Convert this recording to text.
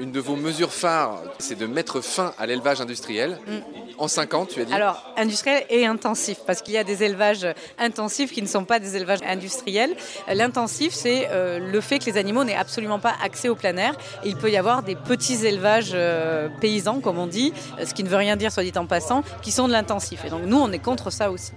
Une de vos mesures phares, c'est de mettre fin à l'élevage industriel. Mm. En 5 ans, tu as dit Alors, industriel et intensif, parce qu'il y a des élevages intensifs qui ne sont pas des élevages industriels. L'intensif, c'est euh, le fait que les animaux n'aient absolument pas accès au plein air. Il peut y avoir des petits élevages euh, paysans, comme on dit, euh, ce qui ne veut rien dire, soit dit en passant, qui sont de l'intensif. Et donc, nous, on est contre ça aussi.